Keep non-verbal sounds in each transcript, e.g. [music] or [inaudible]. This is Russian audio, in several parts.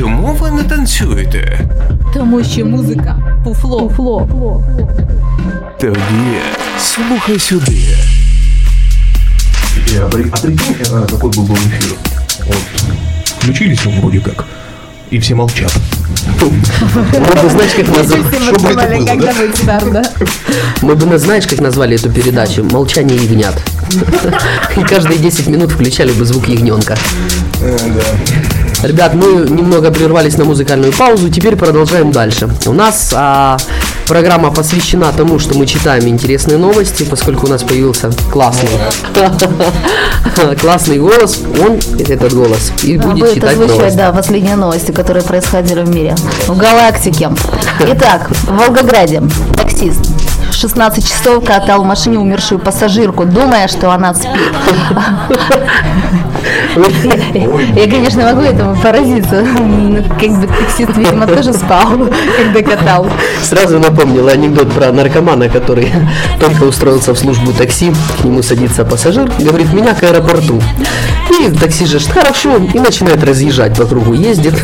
чому ви не танцюєте? Тому що музика пуфло. Пуфло. Тоді слухай сюди. А а прикинь, э, какой был бы эфир? Вот, включились мы вроде как, и все молчат. Мы бы, знаешь, как назвали, да? да? мы бы, знаешь, как назвали эту передачу? «Молчание ягнят». И каждые 10 минут включали бы звук ягненка. Ребят, мы немного прервались на музыкальную паузу, теперь продолжаем дальше. У нас а, программа посвящена тому, что мы читаем интересные новости, поскольку у нас появился классный, [laughs] классный голос, он, этот голос, и Да, будет читать новости. да, последние новости, которые происходили в мире, в галактике. Итак, в Волгограде таксист 16 часов катал в машине умершую пассажирку, думая, что она спит. [laughs] Я, конечно, могу этому поразиться. Ну, Как бы таксист, видимо, тоже спал, когда катал. Сразу напомнила анекдот про наркомана, который только устроился в службу такси, к нему садится пассажир, говорит, меня к аэропорту. Такси же хорошо, и начинает разъезжать по кругу, ездит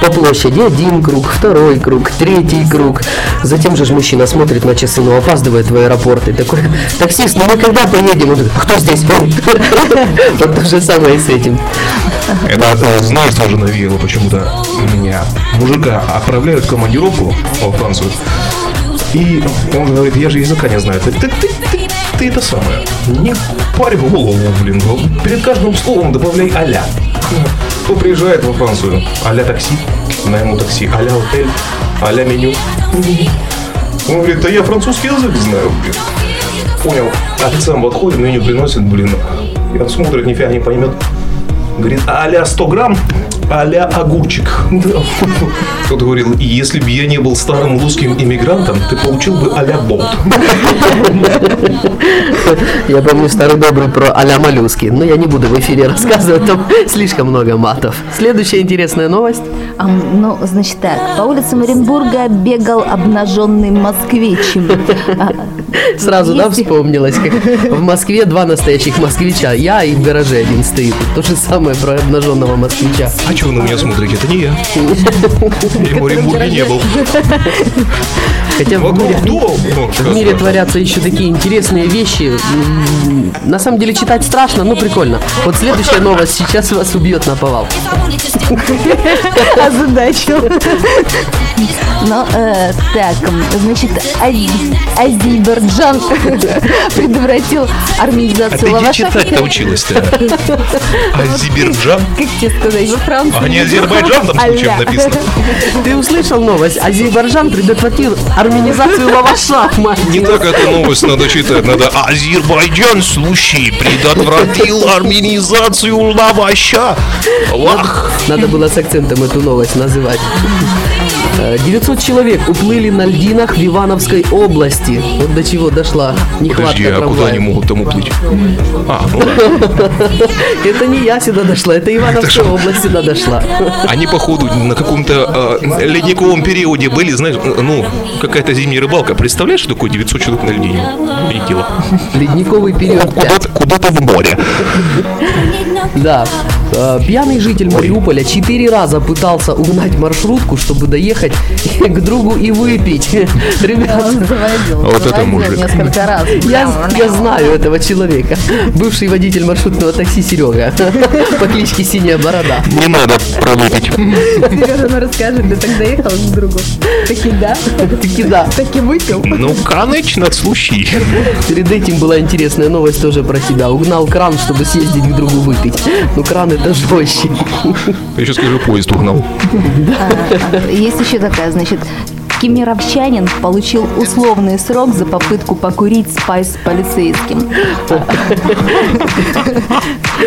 по площади, один круг, второй круг, третий круг. Затем же мужчина смотрит на часы, но опаздывает в аэропорт, и такой, таксист, ну мы когда поедем? Он говорит, «А кто здесь? [laughs] Вот то же самое с этим. Это, знаешь, тоже навеяло почему-то меня. Мужика отправляют в командировку во Францию, и он говорит, я же языка не знаю. Ты, ты, ты, ты, ты это самое, не парь голову, блин. Перед каждым словом добавляй аля. Кто приезжает во Францию? Аля такси, на ему такси, аля отель, аля меню. Он говорит, да я французский язык знаю, блин. Понял. Официант подходит, меню приносит, блин. И он смотрит, нифига не поймет. Говорит, а-ля 100 грамм, а-ля огурчик. Кто-то говорил, и если бы я не был старым русским иммигрантом, ты получил бы а-ля болт. Я помню старый добрый про а-ля моллюски, но я не буду в эфире рассказывать, там слишком много матов. Следующая интересная новость. А, ну, значит так, по улицам Оренбурга бегал обнаженный москвич. [laughs] Сразу, да, вспомнилось, как в Москве два настоящих москвича. Я и в гараже один стоит. То же самое про обнаженного москвича. А что вы на меня смотрите? Это не я. [laughs] Я в Оренбурге не был. Хотя в мире, дом. В мире творятся еще такие интересные вещи. На самом деле читать страшно, но прикольно. Вот следующая новость сейчас вас убьет на повал. озадачил. Ну, э, так, значит, Ази- Азербайджан [laughs] предотвратил А армянизацию ты где лаваша. читать-то училась-то? [laughs] Азербайджан? Как тебе сказать? Во Франции. А не Азербайджан там случаем написано? [laughs] Ты услышал новость? Азербайджан предотвратил армянизацию лаваша. мать. Не так эту новость надо читать, надо Азербайджан, случай, предотвратил армянизацию лаваша. Лах. Надо было с акцентом эту новость называть. Э, 900 человек уплыли на льдинах в Ивановской области. Вот до чего дошла нехватка Подожди, а куда они могут там уплыть? А, ну. [laughs] Это не я сюда дошла, это Ивановская область сюда дошла. Они, походу, на каком-то э, ледниковом периоде были, знаешь, ну, какая-то зимняя рыбалка. Представляешь, что такое 900 человек на льдине? Ледниковый период 5. Куда-то, куда-то в море. Да. Э, Пьяный житель Мариуполя четыре раза пытался угнать маршрутку, чтобы доехать к другу и выпить. [laughs] Ребят, заводил, Вот это мужик. несколько раз. Я, я знаю этого человека. Бывший водитель маршрутного такси Серега [laughs] по кличке Синяя Борода. Не надо провыпить. Сережа, ну расскажи, ты так доехал к другу? Таки да, Таки да. таки выпил. Ну, конечно, случай. Перед этим была интересная новость тоже про тебя. Угнал кран, чтобы съездить к другу выпить. Ну, кран это жестче. Я еще скажу, поезд угнал. А, Есть еще такая, значит, Кемеровчанин получил условный срок за попытку покурить спайс с полицейским.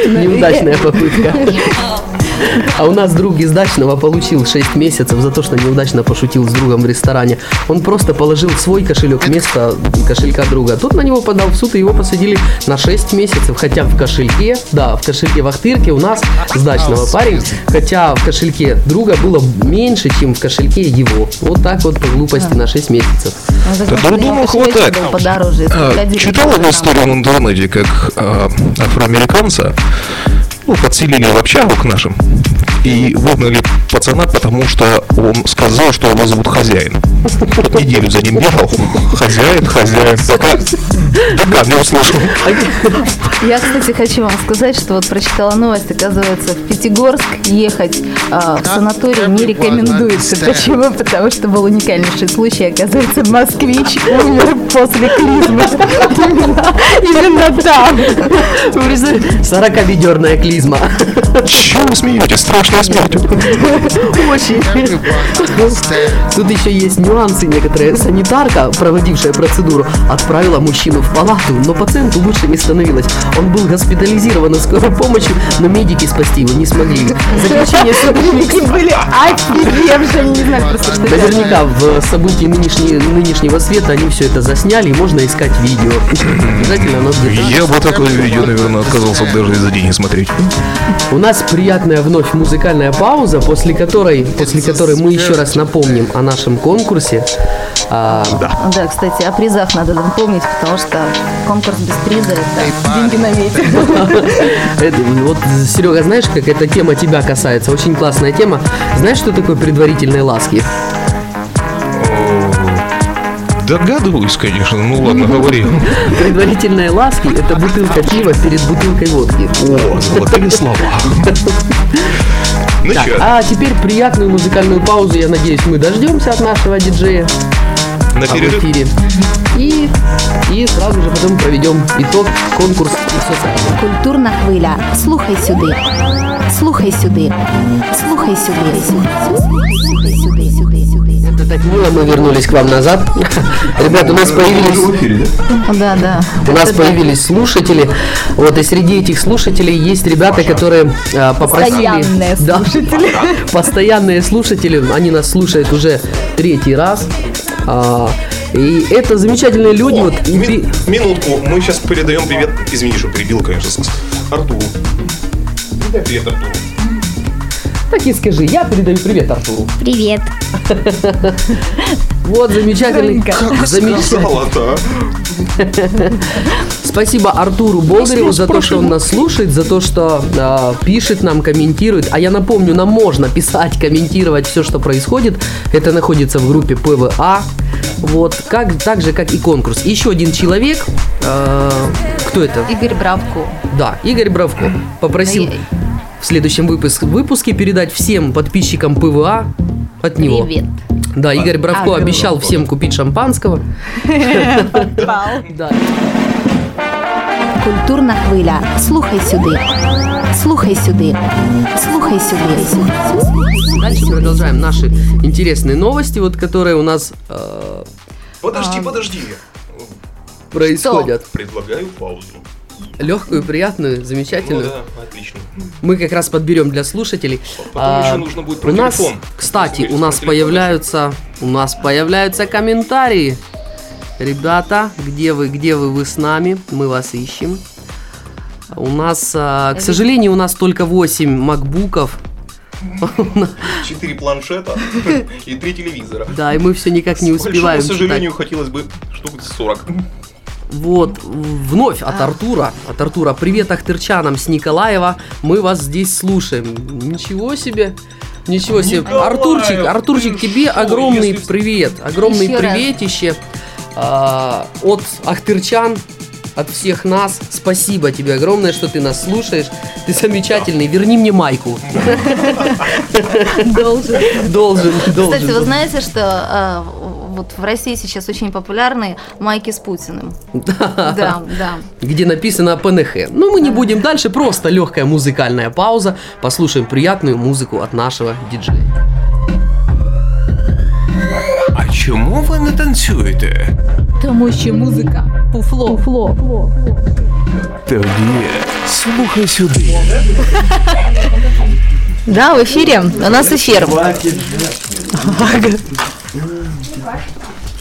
Неудачная попытка. А у нас друг из дачного получил 6 месяцев за то, что неудачно пошутил с другом в ресторане. Он просто положил свой кошелек вместо кошелька друга. Тот на него подал в суд, и его посадили на 6 месяцев. Хотя в кошельке, да, в кошельке в Ахтырке у нас с дачного парень, хотя в кошельке друга было меньше, чем в кошельке его. Вот так вот по глупости на 6 месяцев. Да ну, думаю, хватает. Подороже, А, по вы историю в интернете, как а, афроамериканца ну, подселили в общагу к нашим и выгнали пацана, потому что он сказал, что его зовут хозяин. Вот неделю за ним бегал. Хозяин, хозяин. Пока, пока не услышал. Я, кстати, хочу вам сказать, что вот прочитала новость, оказывается, в Пятигорск ехать а, в санаторий не рекомендуется. Почему? Потому что был уникальнейший случай, оказывается, москвич умер после клизмы. Именно, там. Вы представляете, 40-ведерная клизма. Чего вы смеетесь? Смерть. Очень. Тут еще есть нюансы некоторые. Санитарка, проводившая процедуру, отправила мужчину в палату, но пациенту лучше не становилось. Он был госпитализирован на скорой помощи, но медики спасти его не смогли. Заключение Медики были офигевшие, не знаю просто, что. Наверняка в событии нынешней- нынешнего света они все это засняли, и можно искать видео. Обязательно оно где-то. Я бы такое видео, наверное, отказался даже за деньги смотреть. У нас приятная вновь музыкальная пауза, после которой, после которой мы еще раз напомним о нашем конкурсе. А, Да, кстати, о призах надо напомнить, потому что конкурс без приза это деньги на ветер. это, вот, Серега, знаешь, как эта тема тебя касается? Очень классная тема. Знаешь, что такое предварительные ласки? Догадываюсь, конечно. Ну ладно, говори. [laughs] Предварительные ласки – это бутылка пива перед бутылкой водки. О, золотые слова. [laughs] Ну Так, чё, а теперь приятную музыкальную паузу, я надеюсь, мы дождемся от нашего диджея на в перерыв? эфире. И, и сразу же потом проведем итог конкурс социальный. Культурна хвиля. Слухай сюди. Слухай сюди. Слухай сюди. Слухай сюди. Сюди. Сюди. Это так мило, мы вернулись к вам назад. [laughs] Ребята, у нас появились... Да, да. У нас Это да. появились слушатели, вот и среди этих слушателей есть ребята, которые а, попросили, Постоянные [laughs] Да, [laughs] постоянные слушатели, они нас слушают уже третий раз, А, и это замечательные люди, вот и Ми- Минутку, мы сейчас передаем привет. Извини, что перебил, конечно, Артуру. Привет Артуру. Так и скажи, я передаю привет Артуру. Привет. [laughs] Вот замечательный, [laughs] замечательный. Сказала-то, Спасибо Артуру Болдыреву за то, что он нас слушает, за то, что а, пишет нам, комментирует. А я напомню, нам можно писать, комментировать все, что происходит. Это находится в группе ПВА. Вот, как, так же, как и конкурс. Еще один человек. а, кто это? Игорь Бравко. Да, Игорь Бравко попросил в следующем выпуск- выпуске передать всем подписчикам ПВА от него. Привет. Да, Игорь Бравко А, обещал всем купить шампанского. Да. Культурна хвиля. Слухай сюди. Слухай сюди. Слухай сюди. Дальше продолжаем наши интересные новости, вот которые у нас э, Подожди, подожди. происходят. Предлагаю паузу. Легкую, приятную, Ну замечательную. да, отлично. Мы как раз подберем для слушателей. Потом А, еще нужно будет про у нас, телефон. кстати, у нас появляются, у нас появляются комментарии. Ребята, где вы, где вы, вы с нами? Мы вас ищем. У нас, а, к сожалению, у нас только 8 макбуков. Четыре планшета и три телевизора. Да, и мы все никак не успеваем сожалению, читать. хотелось бы штук 40. Вот, вновь от Артура. От Артура. Привет ахтырчанам с Николаева. Мы вас здесь слушаем. Ничего себе. Ничего себе. Николаев, Артурчик, Артурчик, тебе шо, огромный если- привет. Огромный Еще раз. приветище а, от ахтырчан. От всех нас. Спасибо тебе огромное, что ты нас слушаешь. Ты замечательный. Верни мне майку. [laughs] Должен. Должен, Кстати, вы должен. знаете, что а, вот в России сейчас очень популярны майки с Путиным? Да, да. где написано ПНХ. Ну, мы не будем дальше, просто легкая музыкальная пауза. Послушаем приятную музыку от нашего диджея. А чому ви не танцюєте? Тому що музика. Фуфло. Фуфло. Тоді слухай сюди. Да, в эфире. У нас эфир.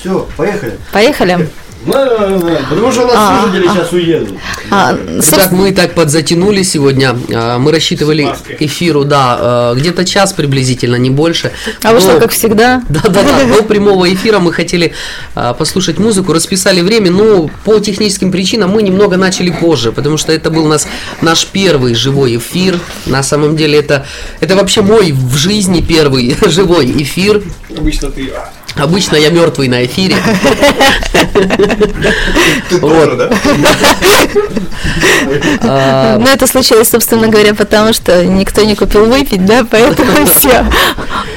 Все, поехали. Поехали. Потому что у нас слушатели сейчас уедут. А, Ребят, собственно, мы так подзатянули сегодня. А, Мы рассчитывали эфиру, да, э, где-то час приблизительно, не больше. а вышло Но- как всегда. Да, да, да. До прямого эфира мы хотели а, послушать музыку, расписали время, но по техническим причинам мы немного начали позже, потому что это был у нас наш первый живой эфир. На самом деле это, это вообще мой в жизни первый [laughs] живой эфир. Обычно ты... Обычно я мертвый на эфире. Да? А, Но это случилось, собственно говоря, потому что никто не купил выпить, да, поэтому [laughs] все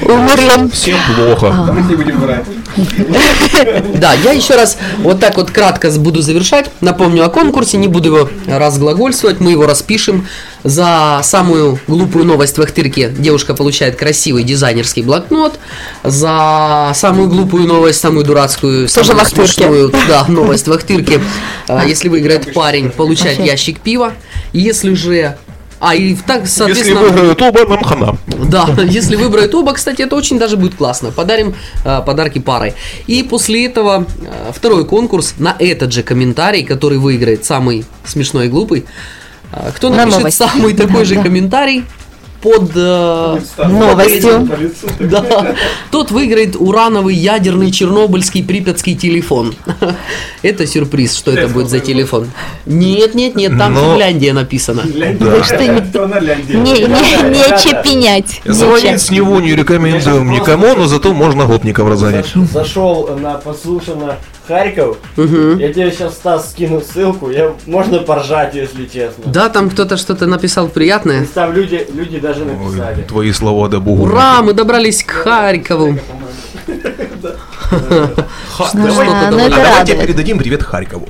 умерло. Всем плохо. Не будем врать. Да, я еще раз вот так вот кратко буду завершать. Напомню о конкурсе, не буду его разглагольствовать, мы его распишем. За самую глупую новость в Ахтырке девушка получает красивый дизайнерский блокнот. За самую глупую новость, самую дурацкую, Тоже самую в Ахтырке. смешную, да, [laughs] новость в Ахтырке, а, если выиграет парень, получает ящик пива. Если же... А, и так, Если соответственно... выиграют оба, нам хана. Да, [laughs] если выбрать оба, кстати, это очень даже будет классно. Подарим э, подарки парой. И после этого э, второй конкурс на этот же комментарий, который выиграет самый смешной и глупый. Э, кто На напишет новость. самый такой же Да. комментарий под э, Новостью. [laughs] да, тот выиграет урановый ядерный чернобыльский припятский телефон. [laughs] Это сюрприз, что это будет за телефон. Нет, нет, нет, там Но- Финляндия написано. Не, Кто на лянде? не, не, нече пенять. Звонить с него не рекомендуем никому, но зато можно гопников разгонять. Зашел на послушано Харьков. Мгм. Я тебе сейчас, Стас, скину ссылку. Я, можно поржать, если честно. Да, там кто-то что-то написал приятное. И там люди, люди даже написали. Твои слова да богу. Ура, мы добрались к Харькову. А, а давайте радует. передадим привет Харькову.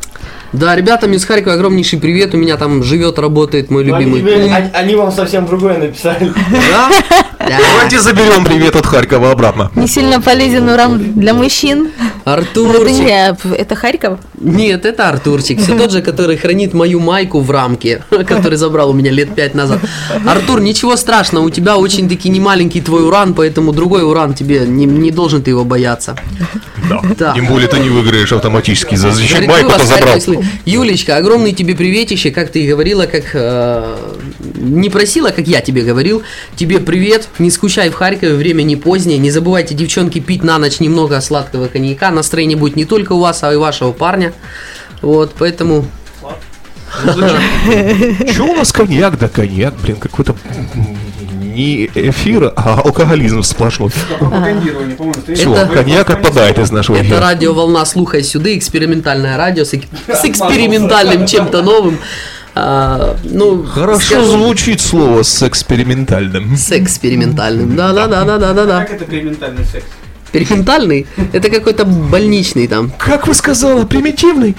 Да, ребятам из Харькова огромнейший привет. У меня там живет, работает мой любимый. они вам совсем другое написали. Да? [laughs] Да. Давайте заберем привет от Харькова обратно. Не сильно полезен уран для мужчин. Это, Артурчик. не, это Харьков? Нет, это Артурчик. Все тот же, который хранит мою майку в рамке, [laughs] который забрал у меня лет пять назад. Артур, ничего страшного, у тебя очень-таки не маленький твой уран, поэтому другой уран тебе не, не должен ты его бояться. Да. Тем более ты не выиграешь автоматически. За зачем майку-то забрал? Юлечка, огромный тебе приветище, как ты и говорила, как э, не просила, как я тебе говорил. Тебе привет, не скучай в Харькове, время не позднее. Не забывайте, девчонки, пить на ночь немного сладкого коньяка. Настроение будет не только у вас, а и вашего парня. Вот, поэтому Че у нас коньяк? Да коньяк, блин, какой-то не эфир, а алкоголизм сплошной. Все, Это- коньяк отпадает из нашего это радиоволна «Слухай сюда», экспериментальное радио с экспериментальным чем-то новым. А, ну, Хорошо скажем, звучит слово с экспериментальным. С экспериментальным. Да, да, да, да, да, да, да. это экспериментальный секс? Экспериментальный? Это какой-то больничный там. Как вы сказала, примитивный?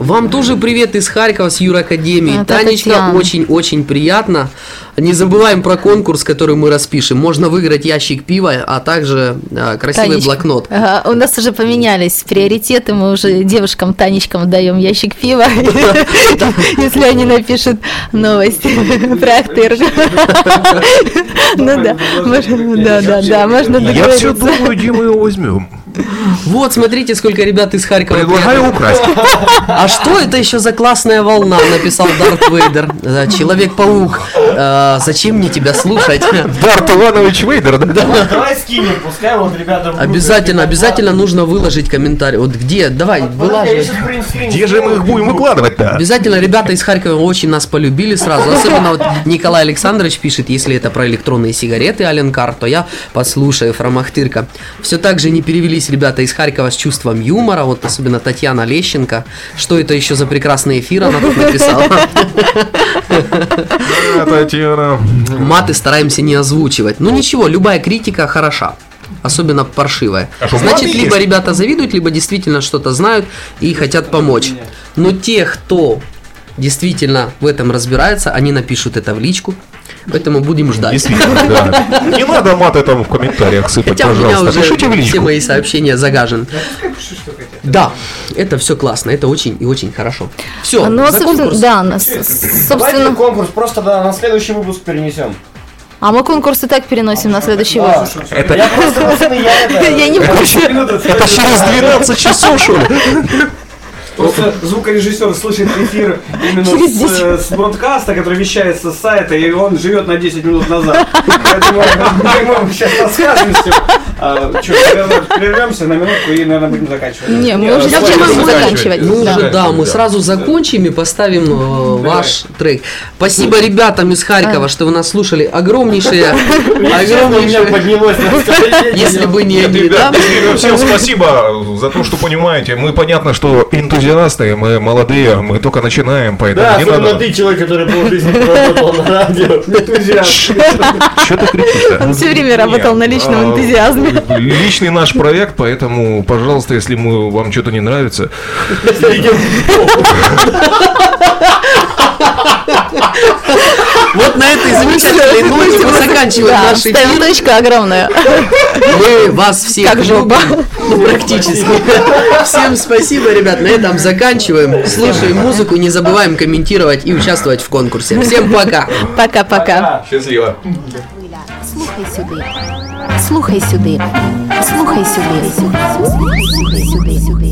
Вам тоже привет из Харькова, с Юракадемии. Это Танечка, очень-очень приятно. Не забываем про конкурс, который мы распишем. Можно выиграть ящик пива, а также а, красивый Танечка. блокнот. Ага, у нас уже поменялись приоритеты, мы уже девушкам, Танечкам даем ящик пива, [laughs] если они напишут новость про Ахтырк. [laughs] Ну да, можно- да, да, да, можно Я все договориться. Где мы его возьмем. Вот, смотрите, сколько ребят из Харькова. Предлагаю украсть. А что это еще за классная волна, написал Дарт Вейдер. Да, Человек-паук. А, зачем мне тебя слушать? Дарт Иванович Вейдер, да? Давай скинем, пускай вот ребята... Обязательно, обязательно нужно выложить комментарий. Вот где? Давай, вылаживай. принт-скрин Где же мы их будем выкладывать-то? Обязательно ребята из Харькова очень нас полюбили сразу. Особенно вот Николай Александрович пишет, если это про электронные сигареты Аленкар, то я послушаю Фромахтырка. Все так же не перевелись ребята из Харькова с чувством юмора, вот особенно Татьяна Лещенко. Что это еще за прекрасный эфир она тут написала? Татьяна. Маты стараемся не озвучивать. Ну ничего, любая критика хороша. Особенно паршивая. А Значит, либо есть? ребята завидуют, либо действительно что-то знают и хотят помочь. Но те, кто действительно в этом разбирается, они напишут это в личку. Поэтому будем ждать. Действительно, да. Не надо маты там в комментариях сыпать, Хотя пожалуйста. уже Пишите в все личку. мои сообщения загажены. Да, это все классно, это очень и очень хорошо. Все, Ну, а, за конкурс. да, на- с- Давайте собственно, конкурс просто да, на следующий выпуск перенесем. а мы конкурс и так переносим на следующий выпуск. Это, Я просто, я [laughs] это... Я не в курсе. это через 12 часов, что ли? Просто звукорежиссер слышит эфир именно с, э, с бродкаста, который вещается с сайта, и он живет на 10 минут назад. Поэтому мы сейчас расскажем всем. А, что, прервемся на минутку и, наверное, будем заканчивать. Не, мы уже сейчас будем заканчивать. Ну Да. уже да, мы сразу закончим и поставим э, ваш трек. Спасибо ребятам из Харькова, что вы нас слушали. Огромнейшее, [laughs] огромнейшее. поднялось. Если бы не они, да? всем спасибо за то, что понимаете. Мы понятно, что энтузиасты, мы молодые, мы только начинаем, поэтому Да, не особенно надо. ты, человек, который полжизни проработал на радио. Энтузиаст. Что ты кричишь-то? Он все время работал на личном А, энтузиазме. Личный наш проект, поэтому, пожалуйста, если мы, вам что-то не нравится, Вот на этой замечательной ноте мы заканчиваем Да, наш ставим эфир. точку огромную. Мы вас всех Как жопа. любим. Ну, практически. Всем спасибо, ребят. На этом заканчиваем. Слушаем музыку, не забываем комментировать и участвовать в конкурсе. Всем пока. Пока-пока. счастливо. Слухай сюди. Слухай сюди. Слухай сюди. Слухай сюди. Слухай сюди.